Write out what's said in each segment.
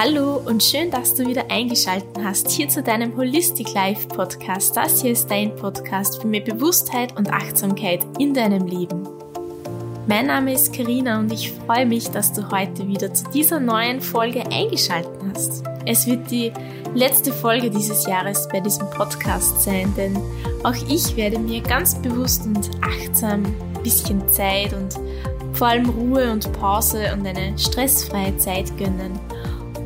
Hallo und schön, dass du wieder eingeschaltet hast hier zu deinem Holistic Life Podcast. Das hier ist dein Podcast für mehr Bewusstheit und Achtsamkeit in deinem Leben. Mein Name ist Karina und ich freue mich, dass du heute wieder zu dieser neuen Folge eingeschaltet hast. Es wird die letzte Folge dieses Jahres bei diesem Podcast sein, denn auch ich werde mir ganz bewusst und achtsam ein bisschen Zeit und vor allem Ruhe und Pause und eine stressfreie Zeit gönnen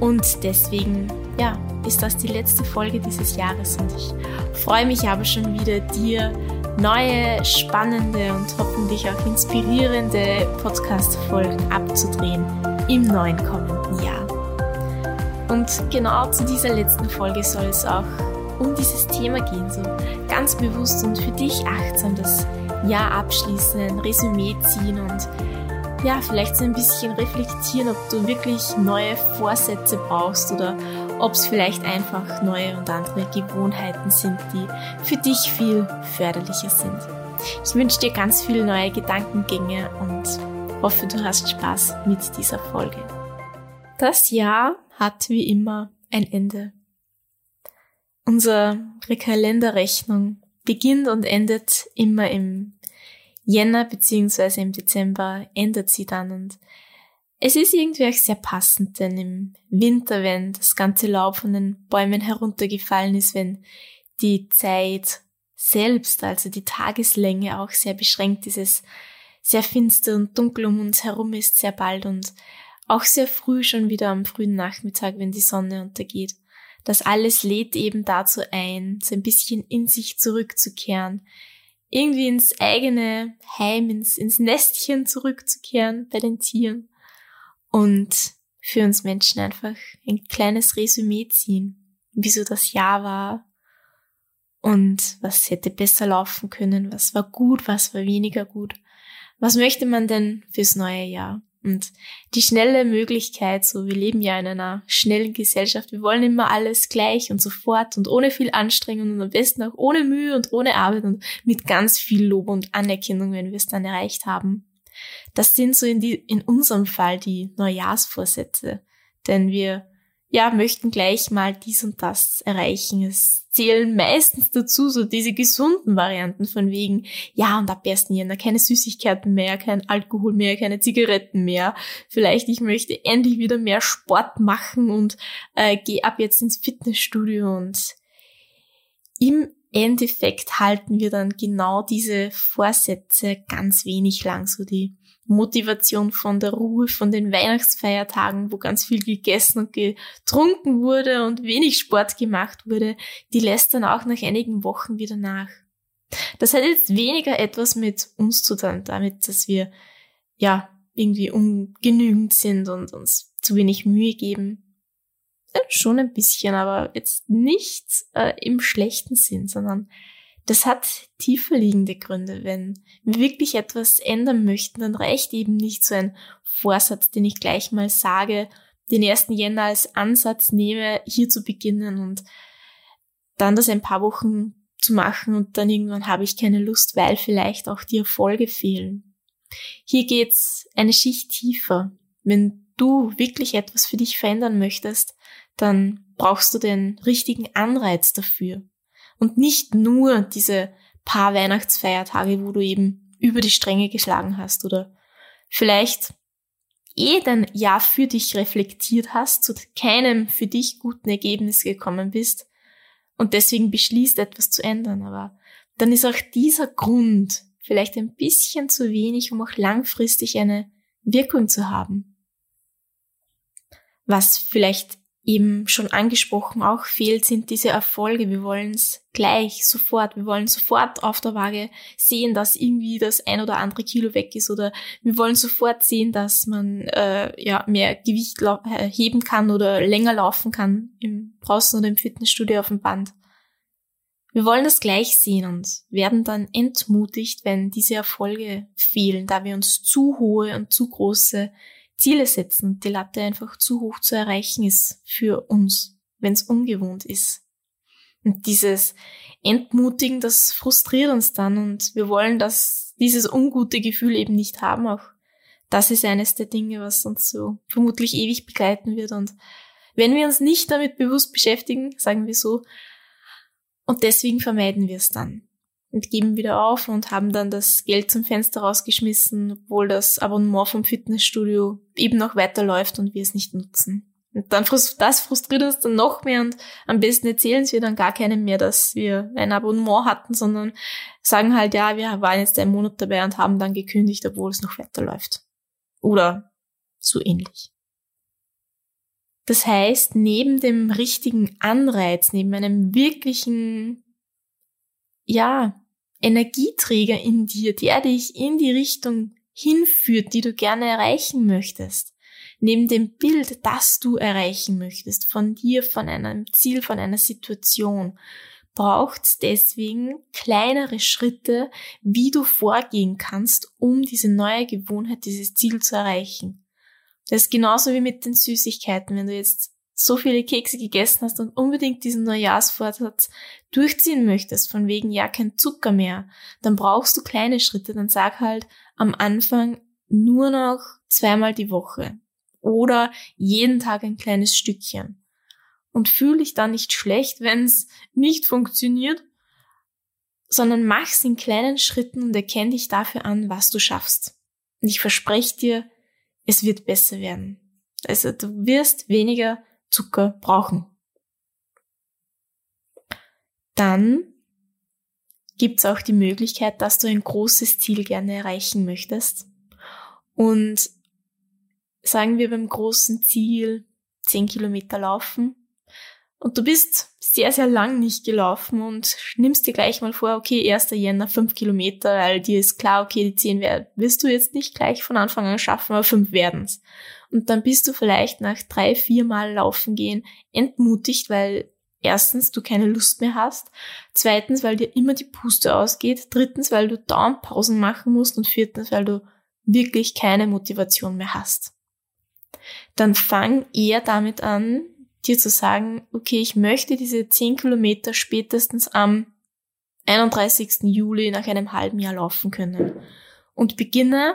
und deswegen, ja, ist das die letzte Folge dieses Jahres und ich freue mich aber schon wieder, dir neue, spannende und hoffentlich auch inspirierende Podcast-Folgen abzudrehen im neuen kommenden Jahr. Und genau zu dieser letzten Folge soll es auch um dieses Thema gehen, so ganz bewusst und für dich achtsam das Jahr abschließen, ein Resümee ziehen und ja, vielleicht so ein bisschen reflektieren, ob du wirklich neue Vorsätze brauchst oder ob es vielleicht einfach neue und andere Gewohnheiten sind, die für dich viel förderlicher sind. Ich wünsche dir ganz viele neue Gedankengänge und hoffe, du hast Spaß mit dieser Folge. Das Jahr hat wie immer ein Ende. Unsere Kalenderrechnung beginnt und endet immer im Jänner beziehungsweise im Dezember ändert sie dann und es ist irgendwie auch sehr passend, denn im Winter, wenn das ganze Laub von den Bäumen heruntergefallen ist, wenn die Zeit selbst, also die Tageslänge auch sehr beschränkt ist, es sehr finster und dunkel um uns herum ist sehr bald und auch sehr früh schon wieder am frühen Nachmittag, wenn die Sonne untergeht. Das alles lädt eben dazu ein, so ein bisschen in sich zurückzukehren, irgendwie ins eigene Heim, ins, ins Nestchen zurückzukehren bei den Tieren und für uns Menschen einfach ein kleines Resümee ziehen, wieso das Jahr war und was hätte besser laufen können, was war gut, was war weniger gut. Was möchte man denn fürs neue Jahr? Und die schnelle Möglichkeit, so wir leben ja in einer schnellen Gesellschaft, wir wollen immer alles gleich und sofort und ohne viel Anstrengung und am besten auch ohne Mühe und ohne Arbeit und mit ganz viel Lob und Anerkennung, wenn wir es dann erreicht haben. Das sind so in, die, in unserem Fall die Neujahrsvorsätze, denn wir ja, möchten gleich mal dies und das erreichen. Es zählen meistens dazu so diese gesunden Varianten von wegen, ja, und ab 1. Jänner keine Süßigkeiten mehr, kein Alkohol mehr, keine Zigaretten mehr. Vielleicht ich möchte endlich wieder mehr Sport machen und äh, gehe ab jetzt ins Fitnessstudio und im Endeffekt halten wir dann genau diese Vorsätze ganz wenig lang, so die Motivation von der Ruhe, von den Weihnachtsfeiertagen, wo ganz viel gegessen und getrunken wurde und wenig Sport gemacht wurde, die lässt dann auch nach einigen Wochen wieder nach. Das hat jetzt weniger etwas mit uns zu tun, damit, dass wir ja irgendwie ungenügend sind und uns zu wenig Mühe geben. Ja, schon ein bisschen, aber jetzt nicht äh, im schlechten Sinn, sondern das hat tiefer liegende Gründe. Wenn wir wirklich etwas ändern möchten, dann reicht eben nicht so ein Vorsatz, den ich gleich mal sage, den ersten Jänner als Ansatz nehme, hier zu beginnen und dann das ein paar Wochen zu machen und dann irgendwann habe ich keine Lust, weil vielleicht auch die Erfolge fehlen. Hier geht's eine Schicht tiefer. Wenn du wirklich etwas für dich verändern möchtest, dann brauchst du den richtigen Anreiz dafür. Und nicht nur diese paar Weihnachtsfeiertage, wo du eben über die Stränge geschlagen hast oder vielleicht eh dein Jahr für dich reflektiert hast, zu keinem für dich guten Ergebnis gekommen bist und deswegen beschließt, etwas zu ändern. Aber dann ist auch dieser Grund vielleicht ein bisschen zu wenig, um auch langfristig eine Wirkung zu haben. Was vielleicht eben schon angesprochen auch fehlt, sind diese Erfolge. Wir wollen es gleich, sofort. Wir wollen sofort auf der Waage sehen, dass irgendwie das ein oder andere Kilo weg ist oder wir wollen sofort sehen, dass man äh, ja mehr Gewicht äh, heben kann oder länger laufen kann im draußen oder im Fitnessstudio auf dem Band. Wir wollen das gleich sehen und werden dann entmutigt, wenn diese Erfolge fehlen, da wir uns zu hohe und zu große Ziele setzen die Latte einfach zu hoch zu erreichen ist für uns, wenn es ungewohnt ist. Und dieses Entmutigen, das frustriert uns dann und wir wollen das, dieses ungute Gefühl eben nicht haben. Auch das ist eines der Dinge, was uns so vermutlich ewig begleiten wird und Wenn wir uns nicht damit bewusst beschäftigen, sagen wir so, und deswegen vermeiden wir es dann und geben wieder auf und haben dann das Geld zum Fenster rausgeschmissen, obwohl das Abonnement vom Fitnessstudio eben noch weiterläuft und wir es nicht nutzen. Und dann das frustriert uns dann noch mehr und am besten erzählen wir dann gar keinem mehr, dass wir ein Abonnement hatten, sondern sagen halt, ja, wir waren jetzt einen Monat dabei und haben dann gekündigt, obwohl es noch weiterläuft. Oder so ähnlich. Das heißt, neben dem richtigen Anreiz, neben einem wirklichen, ja, Energieträger in dir, der dich in die Richtung hinführt, die du gerne erreichen möchtest, neben dem Bild, das du erreichen möchtest, von dir, von einem Ziel, von einer Situation, braucht es deswegen kleinere Schritte, wie du vorgehen kannst, um diese neue Gewohnheit, dieses Ziel zu erreichen. Das ist genauso wie mit den Süßigkeiten. Wenn du jetzt so viele Kekse gegessen hast und unbedingt diesen Neujahrsvorsatz durchziehen möchtest, von wegen ja kein Zucker mehr, dann brauchst du kleine Schritte. Dann sag halt am Anfang nur noch zweimal die Woche oder jeden Tag ein kleines Stückchen. Und fühle dich dann nicht schlecht, wenn es nicht funktioniert, sondern mach's in kleinen Schritten und erkenn dich dafür an, was du schaffst. Und ich verspreche dir, es wird besser werden. Also du wirst weniger Zucker brauchen. Dann gibt's auch die Möglichkeit, dass du ein großes Ziel gerne erreichen möchtest. Und sagen wir beim großen Ziel 10 Kilometer laufen und du bist sehr, sehr lang nicht gelaufen und nimmst dir gleich mal vor, okay, 1. Jänner 5 Kilometer, weil dir ist klar, okay, die 10 wirst du jetzt nicht gleich von Anfang an schaffen, aber 5 werden's. Und dann bist du vielleicht nach drei, vier Mal laufen gehen entmutigt, weil erstens du keine Lust mehr hast, zweitens, weil dir immer die Puste ausgeht, drittens, weil du dauernd Pausen machen musst und viertens, weil du wirklich keine Motivation mehr hast dann fang eher damit an, dir zu sagen, okay, ich möchte diese 10 Kilometer spätestens am 31. Juli nach einem halben Jahr laufen können. Und beginne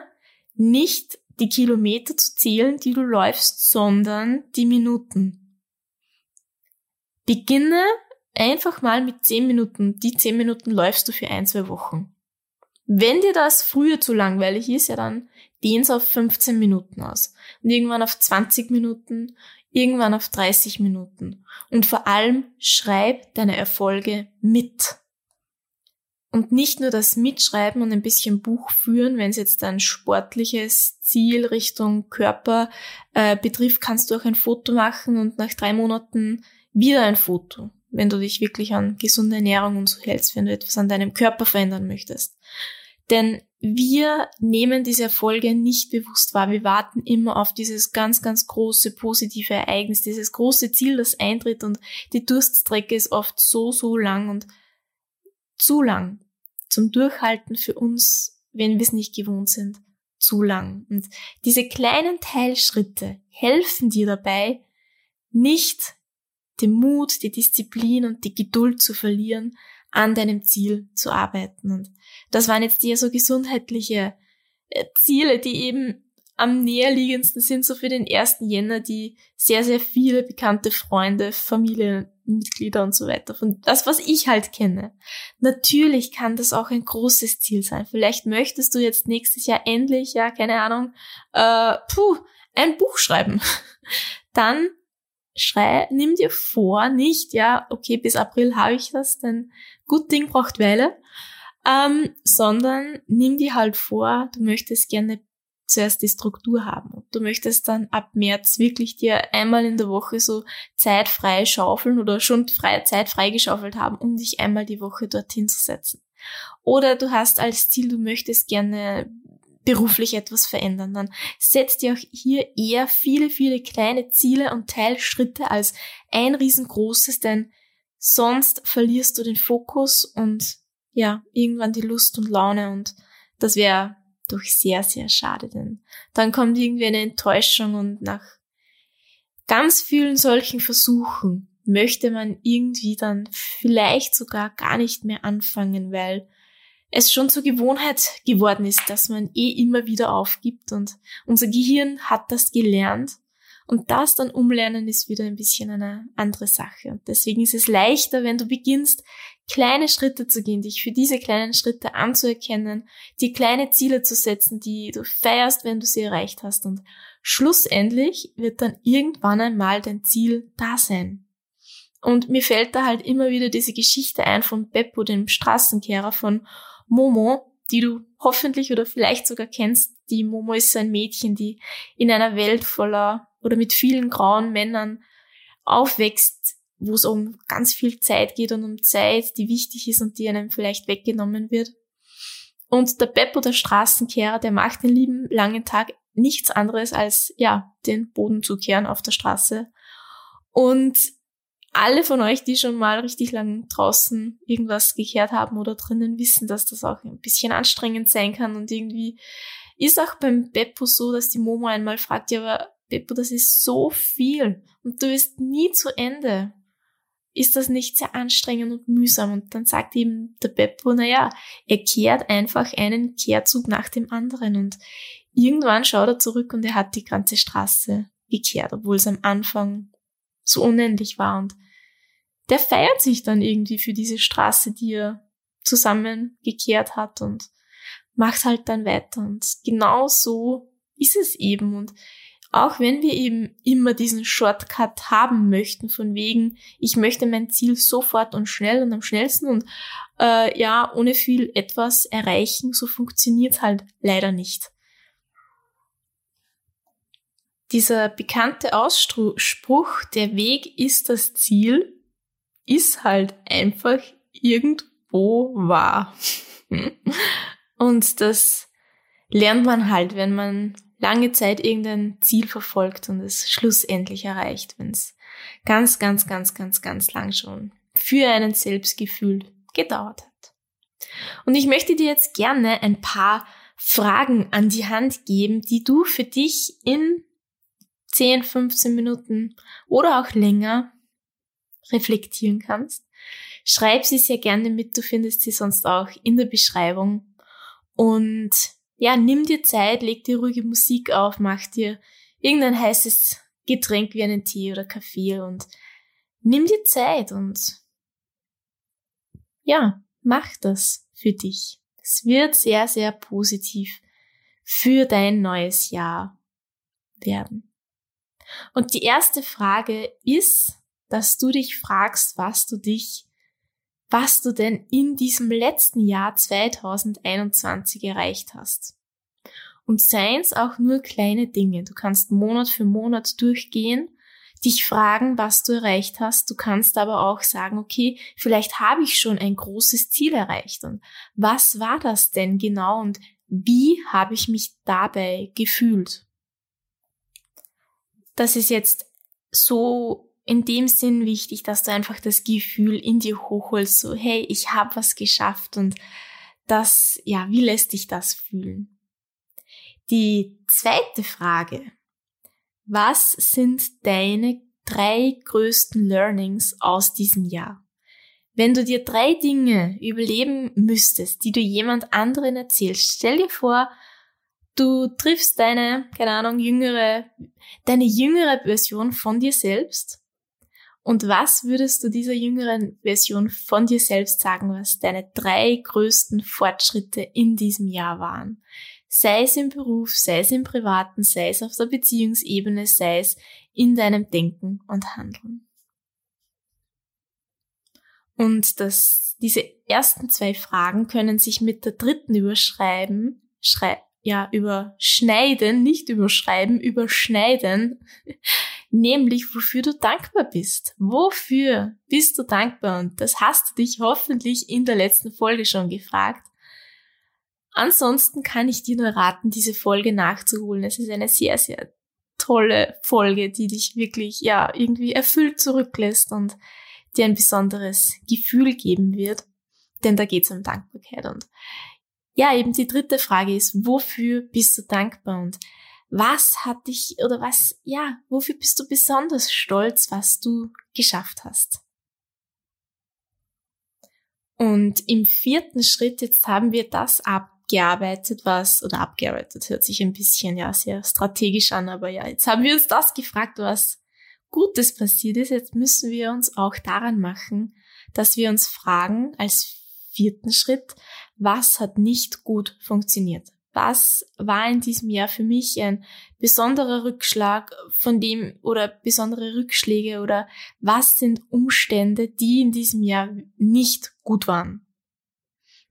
nicht die Kilometer zu zählen, die du läufst, sondern die Minuten. Beginne einfach mal mit 10 Minuten. Die 10 Minuten läufst du für ein, zwei Wochen. Wenn dir das früher zu langweilig ist, ja dann dehn's auf 15 Minuten aus. Und irgendwann auf 20 Minuten, irgendwann auf 30 Minuten. Und vor allem schreib deine Erfolge mit. Und nicht nur das Mitschreiben und ein bisschen Buch führen, wenn es jetzt ein sportliches Ziel Richtung Körper äh, betrifft, kannst du auch ein Foto machen und nach drei Monaten wieder ein Foto, wenn du dich wirklich an gesunde Ernährung und so hältst, wenn du etwas an deinem Körper verändern möchtest. Denn wir nehmen diese Erfolge nicht bewusst wahr. Wir warten immer auf dieses ganz, ganz große positive Ereignis, dieses große Ziel, das eintritt und die Durststrecke ist oft so, so lang und zu lang zum Durchhalten für uns, wenn wir es nicht gewohnt sind, zu lang. Und diese kleinen Teilschritte helfen dir dabei, nicht den Mut, die Disziplin und die Geduld zu verlieren, an deinem Ziel zu arbeiten. Und das waren jetzt eher so gesundheitliche äh, Ziele, die eben am näherliegendsten sind, so für den ersten Jänner, die sehr, sehr viele bekannte Freunde, Familienmitglieder und so weiter, von das, was ich halt kenne. Natürlich kann das auch ein großes Ziel sein. Vielleicht möchtest du jetzt nächstes Jahr endlich, ja, keine Ahnung, äh, puh, ein Buch schreiben. Dann schrei, nimm dir vor, nicht, ja, okay, bis April habe ich das, denn gut Ding braucht Weile, ähm, sondern nimm dir halt vor, du möchtest gerne zuerst die Struktur haben du möchtest dann ab März wirklich dir einmal in der Woche so Zeit frei schaufeln oder schon frei, Zeit freigeschaufelt haben, um dich einmal die Woche dorthin zu setzen. Oder du hast als Ziel, du möchtest gerne beruflich etwas verändern, dann setzt dir auch hier eher viele, viele kleine Ziele und Teilschritte als ein riesengroßes, denn sonst verlierst du den Fokus und ja, irgendwann die Lust und Laune und das wäre doch sehr, sehr schade, denn dann kommt irgendwie eine Enttäuschung und nach ganz vielen solchen Versuchen möchte man irgendwie dann vielleicht sogar gar nicht mehr anfangen, weil es schon zur Gewohnheit geworden ist, dass man eh immer wieder aufgibt und unser Gehirn hat das gelernt Und das dann umlernen ist wieder ein bisschen eine andere Sache. Und deswegen ist es leichter, wenn du beginnst, kleine Schritte zu gehen, dich für diese kleinen Schritte anzuerkennen, die kleine Ziele zu setzen, die du feierst, wenn du sie erreicht hast. Und schlussendlich wird dann irgendwann einmal dein Ziel da sein. Und mir fällt da halt immer wieder diese Geschichte ein von Beppo, dem Straßenkehrer von Momo, die du hoffentlich oder vielleicht sogar kennst. Die Momo ist so ein Mädchen, die in einer Welt voller oder mit vielen grauen Männern aufwächst, wo es um ganz viel Zeit geht und um Zeit, die wichtig ist und die einem vielleicht weggenommen wird. Und der Beppo, der Straßenkehrer, der macht den lieben langen Tag nichts anderes als, ja, den Boden zu kehren auf der Straße. Und alle von euch, die schon mal richtig lang draußen irgendwas gekehrt haben oder drinnen, wissen, dass das auch ein bisschen anstrengend sein kann und irgendwie ist auch beim Beppo so, dass die Momo einmal fragt, ja, aber Beppo, das ist so viel und du bist nie zu Ende. Ist das nicht sehr anstrengend und mühsam? Und dann sagt eben der Beppo, na ja, er kehrt einfach einen Kehrzug nach dem anderen und irgendwann schaut er zurück und er hat die ganze Straße gekehrt, obwohl es am Anfang so unendlich war und der feiert sich dann irgendwie für diese Straße, die er zusammengekehrt hat und macht halt dann weiter. Und genau so ist es eben. Und auch wenn wir eben immer diesen Shortcut haben möchten, von wegen, ich möchte mein Ziel sofort und schnell und am schnellsten und äh, ja, ohne viel etwas erreichen, so funktioniert halt leider nicht. Dieser bekannte Ausspruch, der Weg ist das Ziel, ist halt einfach irgendwo wahr. Und das lernt man halt, wenn man lange Zeit irgendein Ziel verfolgt und es schlussendlich erreicht, wenn es ganz, ganz, ganz, ganz, ganz lang schon für einen Selbstgefühl gedauert hat. Und ich möchte dir jetzt gerne ein paar Fragen an die Hand geben, die du für dich in 10, 15 Minuten oder auch länger reflektieren kannst. Schreib sie sehr gerne mit, du findest sie sonst auch in der Beschreibung. Und ja, nimm dir Zeit, leg dir ruhige Musik auf, mach dir irgendein heißes Getränk wie einen Tee oder Kaffee und nimm dir Zeit und ja, mach das für dich. Es wird sehr, sehr positiv für dein neues Jahr werden. Und die erste Frage ist, dass du dich fragst, was du dich, was du denn in diesem letzten Jahr 2021 erreicht hast. Und seien es auch nur kleine Dinge. Du kannst Monat für Monat durchgehen, dich fragen, was du erreicht hast. Du kannst aber auch sagen, okay, vielleicht habe ich schon ein großes Ziel erreicht. Und was war das denn genau und wie habe ich mich dabei gefühlt? Das ist jetzt so in dem Sinn wichtig, dass du einfach das Gefühl in dir hochholst, so hey, ich habe was geschafft und das, ja, wie lässt dich das fühlen? Die zweite Frage. Was sind deine drei größten Learnings aus diesem Jahr? Wenn du dir drei Dinge überleben müsstest, die du jemand anderen erzählst, stell dir vor, du triffst deine, keine Ahnung, jüngere, deine jüngere Version von dir selbst und was würdest du dieser jüngeren Version von dir selbst sagen, was deine drei größten Fortschritte in diesem Jahr waren? Sei es im Beruf, sei es im Privaten, sei es auf der Beziehungsebene, sei es in deinem Denken und Handeln. Und das, diese ersten zwei Fragen können sich mit der dritten überschreiben, schrei ja, überschneiden, nicht überschreiben, überschneiden, nämlich wofür du dankbar bist. Wofür bist du dankbar? Und das hast du dich hoffentlich in der letzten Folge schon gefragt. Ansonsten kann ich dir nur raten, diese Folge nachzuholen. Es ist eine sehr, sehr tolle Folge, die dich wirklich, ja, irgendwie erfüllt zurücklässt und dir ein besonderes Gefühl geben wird. Denn da geht es um Dankbarkeit. Und ja, eben die dritte Frage ist, wofür bist du dankbar und was hat dich oder was, ja, wofür bist du besonders stolz, was du geschafft hast? Und im vierten Schritt, jetzt haben wir das abgearbeitet, was, oder abgearbeitet hört sich ein bisschen, ja, sehr strategisch an, aber ja, jetzt haben wir uns das gefragt, was Gutes passiert ist. Jetzt müssen wir uns auch daran machen, dass wir uns fragen, als vierten Schritt, was hat nicht gut funktioniert? Was war in diesem Jahr für mich ein besonderer Rückschlag von dem oder besondere Rückschläge oder was sind Umstände, die in diesem Jahr nicht gut waren?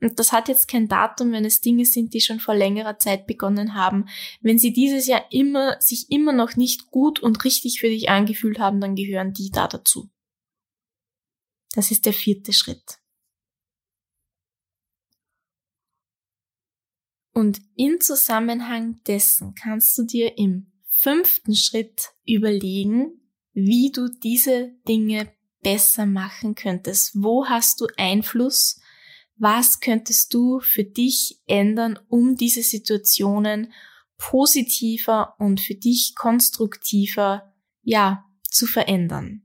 Und das hat jetzt kein Datum, wenn es Dinge sind, die schon vor längerer Zeit begonnen haben. Wenn sie dieses Jahr immer, sich immer noch nicht gut und richtig für dich angefühlt haben, dann gehören die da dazu. Das ist der vierte Schritt. Und in Zusammenhang dessen kannst du dir im fünften Schritt überlegen, wie du diese Dinge besser machen könntest. Wo hast du Einfluss? Was könntest du für dich ändern, um diese Situationen positiver und für dich konstruktiver, ja, zu verändern?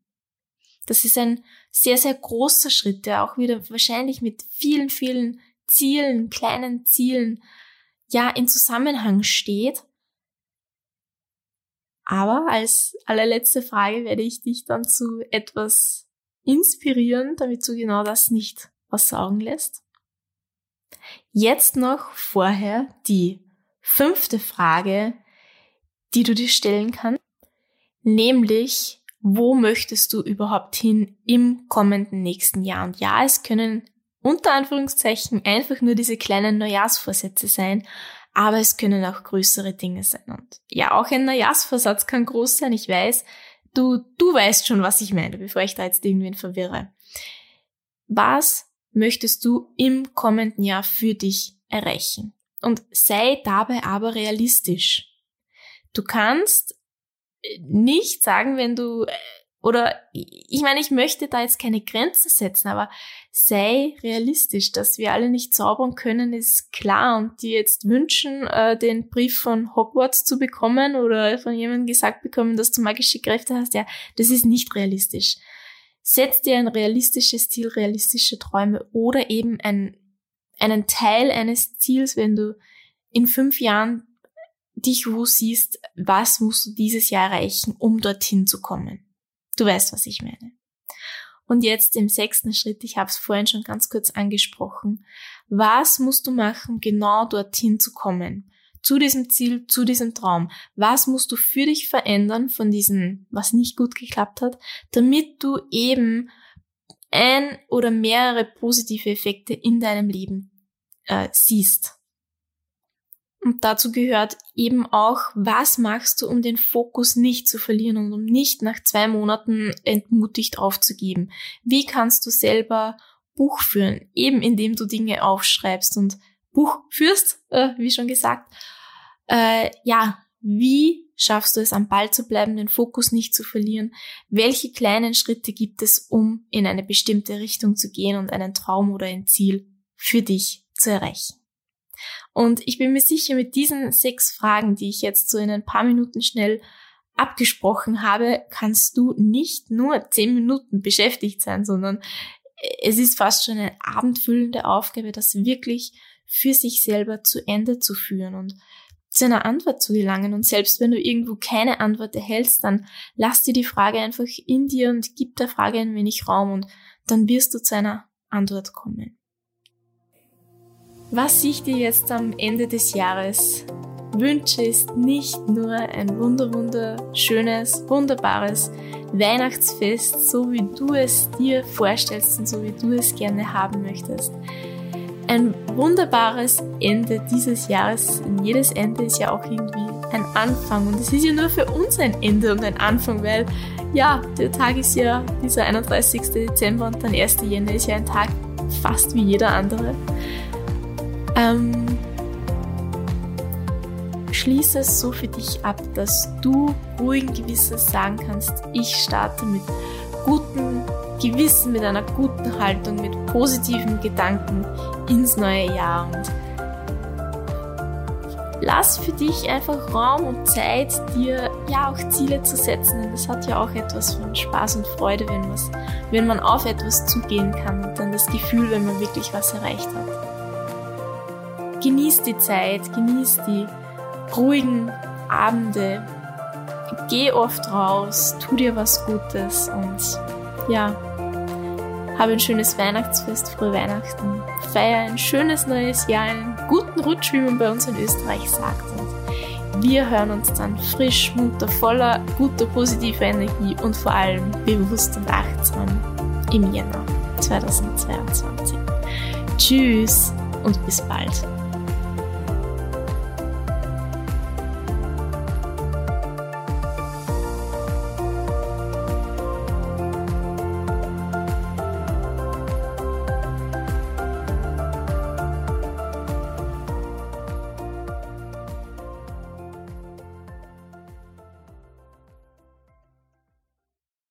Das ist ein sehr, sehr großer Schritt, der auch wieder wahrscheinlich mit vielen, vielen Zielen, kleinen Zielen, ja, in Zusammenhang steht. Aber als allerletzte Frage werde ich dich dann zu etwas inspirieren, damit du genau das nicht was Augen lässt. Jetzt noch vorher die fünfte Frage, die du dir stellen kannst, nämlich, wo möchtest du überhaupt hin im kommenden nächsten Jahr? Und ja, es können unter Anführungszeichen einfach nur diese kleinen Neujahrsvorsätze sein, aber es können auch größere Dinge sein. Und ja, auch ein Neujahrsvorsatz kann groß sein, ich weiß. Du, du weißt schon, was ich meine, bevor ich da jetzt irgendwen verwirre. Was möchtest du im kommenden Jahr für dich erreichen? Und sei dabei aber realistisch. Du kannst nicht sagen, wenn du oder ich meine, ich möchte da jetzt keine Grenzen setzen, aber sei realistisch, dass wir alle nicht zaubern können, ist klar. Und die jetzt wünschen, äh, den Brief von Hogwarts zu bekommen oder von jemandem gesagt bekommen, dass du magische Kräfte hast, ja, das ist nicht realistisch. Setz dir ein realistisches Ziel, realistische Träume oder eben ein, einen Teil eines Ziels, wenn du in fünf Jahren dich wo siehst, was musst du dieses Jahr erreichen, um dorthin zu kommen. Du weißt, was ich meine. Und jetzt im sechsten Schritt, ich habe es vorhin schon ganz kurz angesprochen, was musst du machen, genau dorthin zu kommen? Zu diesem Ziel, zu diesem Traum. Was musst du für dich verändern von diesem, was nicht gut geklappt hat, damit du eben ein oder mehrere positive Effekte in deinem Leben äh, siehst? Und dazu gehört eben auch, was machst du, um den Fokus nicht zu verlieren und um nicht nach zwei Monaten entmutigt aufzugeben? Wie kannst du selber Buch führen, eben indem du Dinge aufschreibst und Buch führst, äh, wie schon gesagt. Äh, ja, wie schaffst du es, am Ball zu bleiben, den Fokus nicht zu verlieren? Welche kleinen Schritte gibt es, um in eine bestimmte Richtung zu gehen und einen Traum oder ein Ziel für dich zu erreichen? Und ich bin mir sicher, mit diesen sechs Fragen, die ich jetzt so in ein paar Minuten schnell abgesprochen habe, kannst du nicht nur zehn Minuten beschäftigt sein, sondern es ist fast schon eine abendfüllende Aufgabe, das wirklich für sich selber zu Ende zu führen und zu einer Antwort zu gelangen. Und selbst wenn du irgendwo keine Antwort erhältst, dann lass dir die Frage einfach in dir und gib der Frage ein wenig Raum und dann wirst du zu einer Antwort kommen. Was ich dir jetzt am Ende des Jahres wünsche, ist nicht nur ein wunder wunderschönes, wunderbares Weihnachtsfest, so wie du es dir vorstellst und so wie du es gerne haben möchtest. Ein wunderbares Ende dieses Jahres. Jedes Ende ist ja auch irgendwie ein Anfang und es ist ja nur für uns ein Ende und ein Anfang, weil ja, der Tag ist ja dieser 31. Dezember und dann 1. Jänner ist ja ein Tag fast wie jeder andere. Ähm, schließe es so für dich ab, dass du ruhigen Gewissens sagen kannst, ich starte mit gutem Gewissen, mit einer guten Haltung, mit positiven Gedanken ins neue Jahr und lass für dich einfach Raum und Zeit, dir ja auch Ziele zu setzen. Und das hat ja auch etwas von Spaß und Freude, wenn, wenn man auf etwas zugehen kann und dann das Gefühl, wenn man wirklich was erreicht hat. Genieß die Zeit, genieß die ruhigen Abende, geh oft raus, tu dir was Gutes und ja, habe ein schönes Weihnachtsfest, frohe Weihnachten, feier ein schönes neues Jahr, einen guten Rutsch, wie man bei uns in Österreich sagt. Und wir hören uns dann frisch, munter, voller guter, positiver Energie und vor allem bewusst und achtsam im Jänner 2022. Tschüss und bis bald.